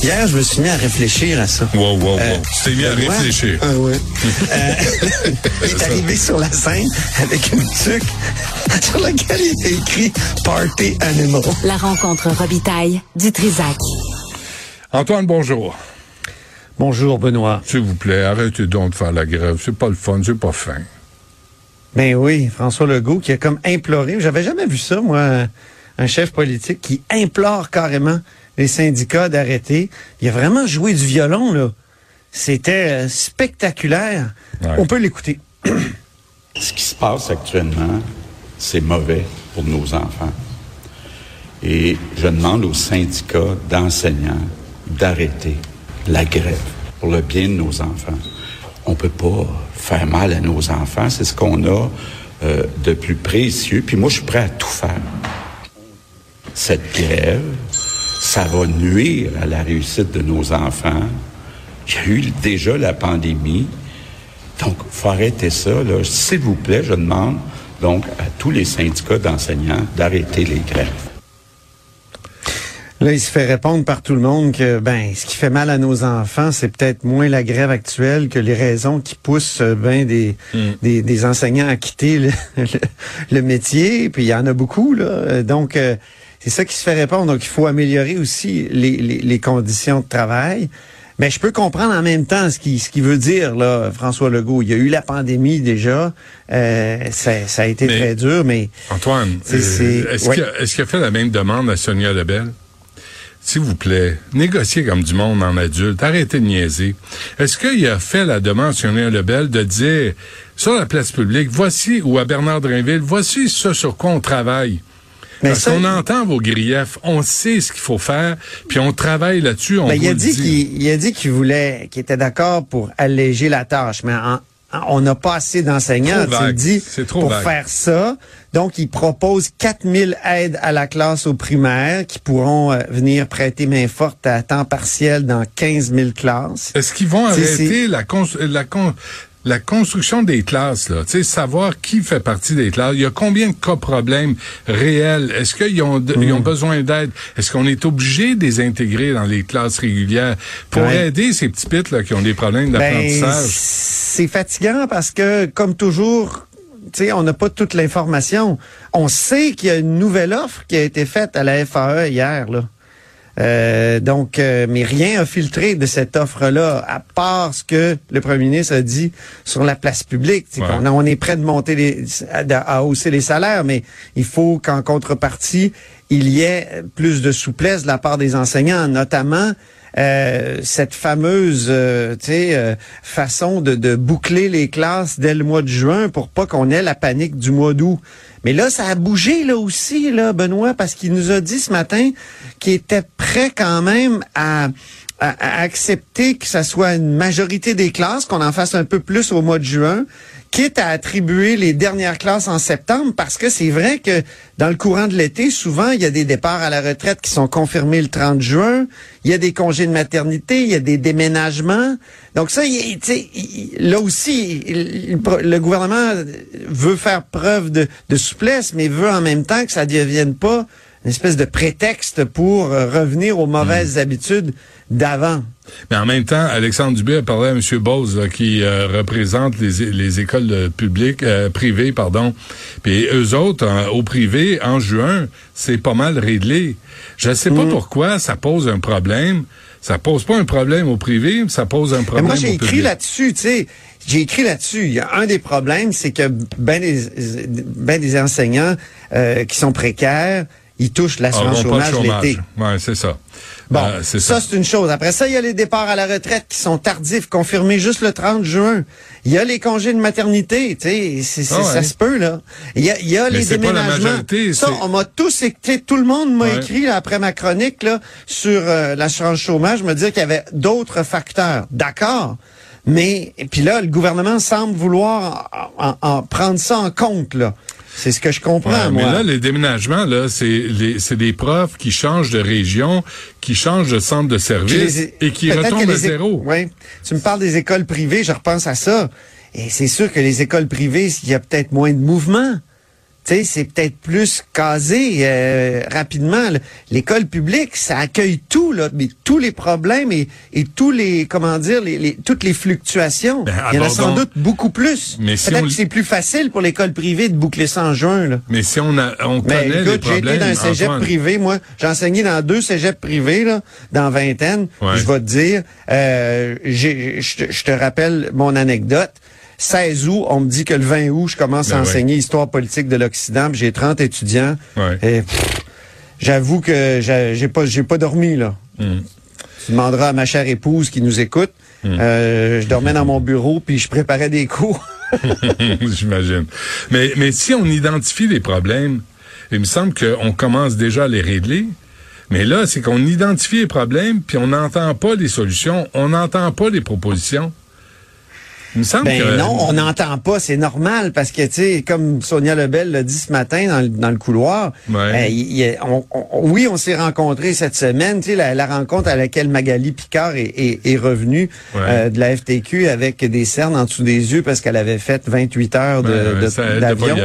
Hier, je me suis mis à réfléchir à ça. Wow, wow, wow. Euh, tu t'es mis à réfléchir. Ah ouais. Euh, il est arrivé sur la scène avec une tuque sur laquelle il a écrit Party Animal. La rencontre Robitaille du Trisac. Antoine, bonjour. Bonjour, Benoît. S'il vous plaît, arrêtez donc de faire la grève. C'est pas le fun, c'est pas fin. Ben oui, François Legault qui a comme imploré, j'avais jamais vu ça, moi, un chef politique qui implore carrément les syndicats d'arrêter. Il a vraiment joué du violon, là. C'était euh, spectaculaire. Ouais. On peut l'écouter. Ce qui se passe actuellement, c'est mauvais pour nos enfants. Et je demande aux syndicats d'enseignants d'arrêter la grève pour le bien de nos enfants. On peut pas faire mal à nos enfants. C'est ce qu'on a euh, de plus précieux. Puis moi, je suis prêt à tout faire. Cette grève, ça va nuire à la réussite de nos enfants. Il y a eu déjà la pandémie. Donc, il faut arrêter ça. là. S'il vous plaît, je demande donc à tous les syndicats d'enseignants d'arrêter les grèves. Là, il se fait répondre par tout le monde que ben ce qui fait mal à nos enfants, c'est peut-être moins la grève actuelle que les raisons qui poussent euh, ben des, des, des enseignants à quitter le, le- le métier. Puis il y en a beaucoup là. Euh, Donc euh, c'est ça qui se fait répondre. Donc il faut améliorer aussi les, les, les conditions de travail. Mais je peux comprendre en même temps ce qu'il ce qu'il veut dire là, François Legault. Il y a eu la pandémie déjà. Euh, ça, ça a été Mais- très dur, mais Antoine, C'est- euh, est-ce ouais. qu'il a, est-ce qu'il a fait la même demande à Sonia Lebel? S'il vous plaît, négociez comme du monde en adulte. Arrêtez de niaiser. Est-ce qu'il a fait la demande à Sonia Lebel de dire sur la place publique, voici, ou à Bernard Drinville, voici ce sur quoi on travaille? Mais Parce qu'on entend vos griefs, on sait ce qu'il faut faire, puis on travaille là-dessus, on Ben, il a dit qu'il il a dit qu'il voulait qu'il était d'accord pour alléger la tâche, mais en- on n'a pas assez d'enseignants. Tu le dis C'est trop pour vague. faire ça. Donc, il propose 4000 aides à la classe aux primaires qui pourront euh, venir prêter main forte à temps partiel dans 15 000 classes. Est-ce qu'ils vont arrêter la, cons- la, con- la construction des classes, là? Tu sais, savoir qui fait partie des classes. Il y a combien de cas problèmes réels? Est-ce qu'ils ont, Mm. ils ont besoin d'aide? Est-ce qu'on est obligé de les intégrer dans les classes régulières pour Ouais. aider ces petits pits là, qui ont des problèmes Ben, d'apprentissage? c'est fatigant parce que, comme toujours, tu sais, on n'a pas toute l'information. On sait qu'il y a une nouvelle offre qui a été faite à la FAE hier, là. Euh, donc, euh, mais rien a filtré de cette offre-là, à part ce que le premier ministre a dit sur la place publique. Ouais. on est prêt de monter les, à, à hausser les salaires, mais il faut qu'en contrepartie, il y ait plus de souplesse de la part des enseignants, notamment euh, cette fameuse euh, euh, façon de, de boucler les classes dès le mois de juin pour pas qu'on ait la panique du mois d'août. Mais là, ça a bougé là aussi, là, Benoît, parce qu'il nous a dit ce matin qu'il était prêt quand même à, à, à accepter que ça soit une majorité des classes, qu'on en fasse un peu plus au mois de juin, quitte à attribuer les dernières classes en septembre, parce que c'est vrai que dans le courant de l'été, souvent, il y a des départs à la retraite qui sont confirmés le 30 juin, il y a des congés de maternité, il y a des déménagements. Donc ça, il- il- là aussi, le gouvernement veut faire preuve de, de souplesse, mais veut en même temps que ça ne devienne pas une espèce de prétexte pour euh, revenir aux mauvaises habitudes d'avant. Mais en même temps, Alexandre Dubé a parlé à M. Bose, là, qui euh, représente les, les écoles euh, publiques, euh, privées, pardon. Puis eux autres, en- au privé, en juin, c'est pas mal réglé. Je ne sais Mm. pas pourquoi ça pose un problème. Ça pose pas un problème au privé, ça pose un Mais problème moi, j'ai écrit là-dessus, tu sais. J'ai écrit là-dessus. Il y a un des problèmes, c'est que ben des, ben des enseignants euh, qui sont précaires, ils touchent l'assurance de chômage l'été. Ouais, c'est ça. Bon, Euh, ça, ça. c'est une chose. Après ça, il y a les départs à la retraite qui sont tardifs, confirmés juste le 30 juin. Il y a les congés de maternité, tu sais, Ah ouais. ça se peut, là. Il y a, il y a les déménagements. majorité, ça, on m'a tous écrit, tout le monde m'a Ouais. écrit, là, après ma chronique, là, sur euh, l'assurance chômage, me dire qu'il y avait d'autres facteurs. D'accord. Mais, puis là, le gouvernement semble vouloir en, en- en prendre ça en compte, là. C'est ce que je comprends, Ouais, mais là, les déménagements, là, c'est des profs qui changent de région, qui changent de centre de service les- et qui retombent à zéro. Ouais. Tu me parles des écoles privées, je repense à ça. Et c'est sûr que les écoles privées, il y a peut-être moins de mouvement. Tu sais, c'est peut-être plus casé euh, rapidement. L'école publique, ça accueille tout, là, mais tous les problèmes et, et tous les, comment dire, les, les- toutes les fluctuations. Ben, Il y en a sans doute beaucoup plus. Mais si peut-être on- que c'est plus facile pour l'école privée de boucler ça en juin. Là. Mais si on, a, on Mais connaît les écoute, j'ai été dans un cégep Antoine, privé, moi. J'ai enseigné dans deux cégeps privés, là, dans vingtaine. Ouais. Je vais te dire, euh, je te rappelle mon anecdote. 16 août, on me dit que le 20 août, je commence Ben à ouais. enseigner histoire politique de l'Occident, puis j'ai 30 étudiants. Ouais. Et, j'avoue que j'ai pas j'ai pas dormi là. Hmm. Tu demanderas à ma chère épouse qui nous écoute. Euh, je dormais dans mon bureau puis je préparais des cours. J'imagine. Mais, mais si on identifie les problèmes, il me semble qu'on commence déjà à les régler. Mais là, c'est qu'on identifie les problèmes, puis on n'entend pas les solutions, on n'entend pas les propositions. Il me semble Ben que... non, on n'entend pas, c'est normal parce que tu sais, comme Sonia Lebel l'a dit ce matin dans, le- dans le couloir, Ouais. il a- on- on- oui, on s'est rencontrés cette semaine, tu sais, la, la rencontre à laquelle Magali Picard est, est- est revenue Ouais. euh, de la FTQ avec des cernes en dessous des yeux parce qu'elle avait fait 28 heures de, Ben, d'avion.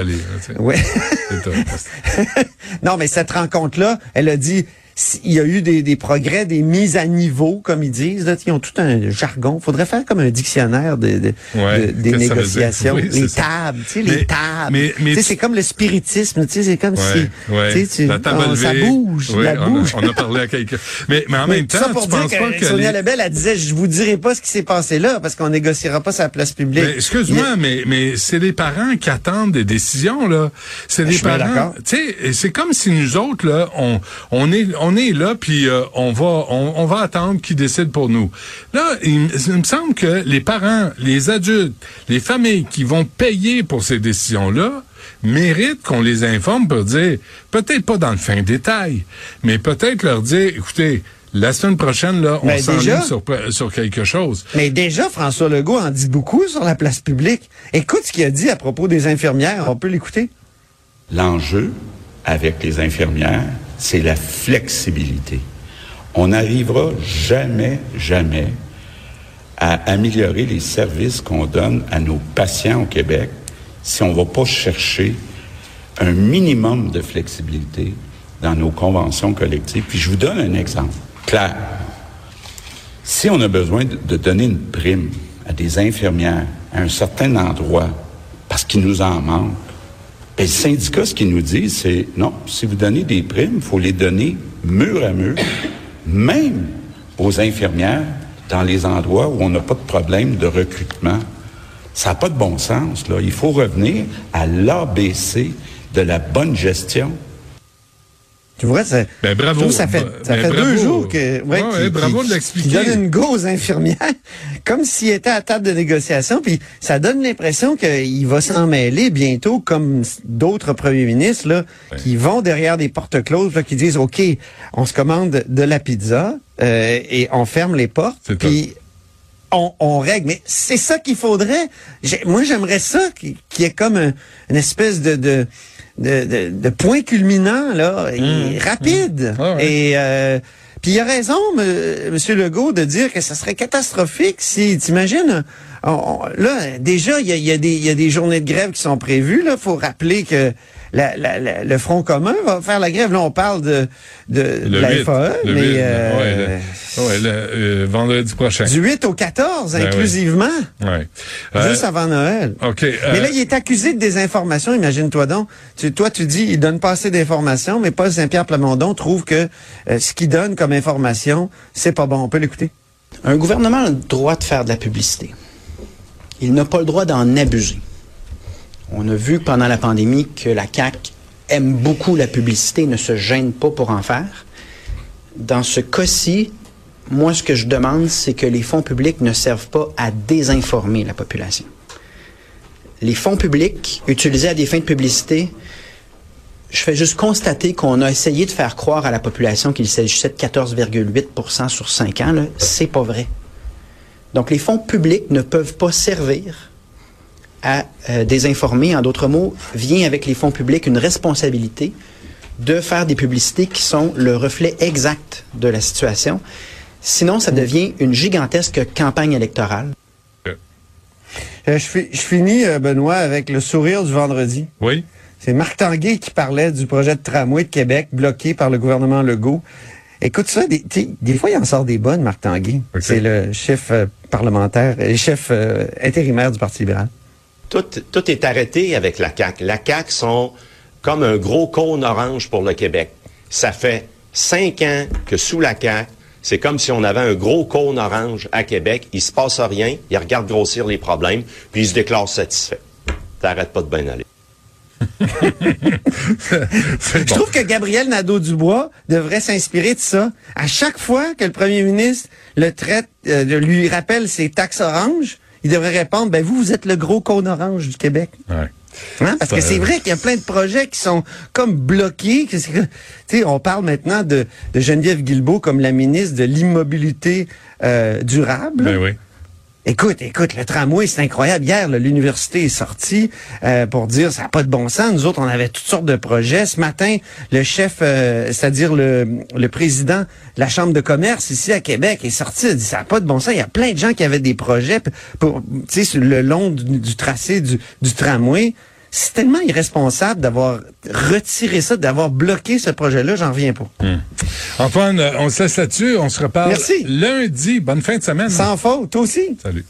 Ouais. Non, mais cette rencontre-là, elle a dit, il y a eu des, des progrès, des mises à niveau, comme ils disent. Là, ils ont tout un jargon. faudrait faire comme un dictionnaire de, de- Ouais, de- des que négociations. Oui, les tables, tu sais, Mais- les tables. mais- mais Tu sais, c'est comme le spiritisme. Tu sais, c'est comme Ouais, si, ouais. tu La table on- ça bouge, Oui, la on, bouge. A, on a parlé à quelqu'un. Mais, mais en même temps, ça pour tu dire penses pas que, que Sonia les- Lebel, elle disait, je vous dirai pas ce qui s'est passé là, parce qu'on négociera pas sa place publique. Mais excuse-moi, mais, mais c'est les parents qui attendent des décisions, là. C'est les suis bien parents. Tu sais, c'est comme si nous autres, là, on, on est, on est là, puis euh, on va, on, on va attendre qu'ils décident pour nous. Là, il, me- il me semble que les parents, les adultes, les familles qui vont payer pour ces décisions-là, méritent qu'on les informe pour dire, peut-être pas dans le fin détail, mais peut-être leur dire, écoutez, la semaine prochaine, là, on Ben, s'enligne sur, sur quelque chose. Mais déjà, François Legault en dit beaucoup sur la place publique. Écoute ce qu'il a dit à propos des infirmières. On peut l'écouter? L'enjeu avec les infirmières, c'est la flexibilité. On n'arrivera jamais, jamais à améliorer les services qu'on donne à nos patients au Québec si on ne va pas chercher un minimum de flexibilité dans nos conventions collectives. Puis je vous donne un exemple clair. Si on a besoin de, donner une prime à des infirmières à un certain endroit parce qu'il nous en manque, ben, le syndicat, ce qu'il nous dit, c'est non, si vous donnez des primes, il faut les donner mur à mur, même aux infirmières dans les endroits où on n'a pas de problème de recrutement. Ça n'a pas de bon sens, là. Il faut revenir à l'ABC de la bonne gestion. Tu vois, ça, Ben, bravo. ça fait, ça Ben, fait bravo. deux jours que, Ouais, ouais, qui- bravo qui- de l'expliquer. Donne une go aux infirmières, comme s'il était à table de négociation, puis ça donne l'impression qu'il va s'en mêler bientôt, comme d'autres premiers ministres là, qui vont derrière des portes closes, là, qui disent, ok, on se commande de la pizza euh, et on ferme les portes, puis on, on règle. Mais c'est ça qu'il faudrait. Moi, j'aimerais ça qu'il qu'il y ait comme un- une espèce de, de, de, de- de point culminant, là, et rapide. Ah ouais. Et euh, puis il a raison, M. Monsieur Legault, de dire que ça serait catastrophique si, t'imagines, on- on- là, déjà, il y a, y a y a des journées de grève qui sont prévues. Là, faut rappeler que la, la- la- le Front commun va faire la grève. Là, on parle de, de, de Le la 8, FAE, le mais 8, euh, ouais, le- ouais, le, euh, vendredi prochain. du 8 au 14, Ben oui. inclusivement. Ouais. Euh, Juste avant Noël. OK. euh, Mais là, il est accusé de désinformation, imagine-toi donc. Tu, toi, tu dis, il donne pas assez d'informations, mais Paul Saint-Pierre Plamondon trouve que euh, ce qu'il donne comme information, c'est pas bon. On peut l'écouter. Un gouvernement a le droit de faire de la publicité. Il n'a pas le droit d'en abuser. On a vu pendant la pandémie que la CAQ aime beaucoup la publicité, ne se gêne pas pour en faire. Dans ce cas-ci, moi, ce que je demande, c'est que les fonds publics ne servent pas à désinformer la population. Les fonds publics utilisés à des fins de publicité, je fais juste constater qu'on a essayé de faire croire à la population qu'il s'agissait de 14,8% sur 5 ans. C'est pas vrai. Donc, les fonds publics ne peuvent pas servir à euh, désinformer. En d'autres mots, vient avec les fonds publics une responsabilité de faire des publicités qui sont le reflet exact de la situation. Sinon, ça devient une gigantesque campagne électorale. Euh, je, fi- je finis, euh, Benoît, avec le sourire du vendredi. Oui. C'est Marc Tanguay qui parlait du projet de tramway de Québec bloqué par le gouvernement Legault. Écoute ça, des, des fois, il en sort des bonnes, Marc Tanguay. C'est le chef euh, parlementaire, le chef euh, intérimaire du Parti libéral. Tout, tout est arrêté avec la CAQ. La CAQ sont comme un gros cône orange pour le Québec. Ça fait cinq ans que sous la CAQ, c'est comme si on avait un gros cône orange à Québec. Il se passe rien, ils regardent grossir les problèmes, puis ils se déclarent satisfaits. T'arrêtes pas de bien aller. Je trouve que Gabriel Nadeau-Dubois devrait s'inspirer de ça. À chaque fois que le premier ministre le traite, euh, lui rappelle ses taxes oranges, il devrait répondre, ben vous, vous êtes le gros cône orange du Québec. Ouais. Hein? Parce que c'est vrai qu'il y a plein de projets qui sont comme bloqués. On parle maintenant de, de Geneviève Guilbeault comme la ministre de l'immobilité euh, durable. Ben oui. Écoute, écoute, le tramway, c'est incroyable. Hier, l'université est sortie euh, pour dire ça n'a pas de bon sens. Nous autres, on avait toutes sortes de projets. Ce matin, le chef, euh, c'est-à-dire le, le président de la Chambre de commerce ici à Québec est sorti, a dit ça n'a pas de bon sens. Il y a plein de gens qui avaient des projets pour, le long du, tracé du tramway. C'est tellement irresponsable d'avoir retiré ça, d'avoir bloqué ce projet-là, j'en reviens pas. Hmm. Antoine, on se laisse là-dessus, on se reparle Merci. lundi. Bonne fin de semaine. Sans faute, toi aussi. Salut.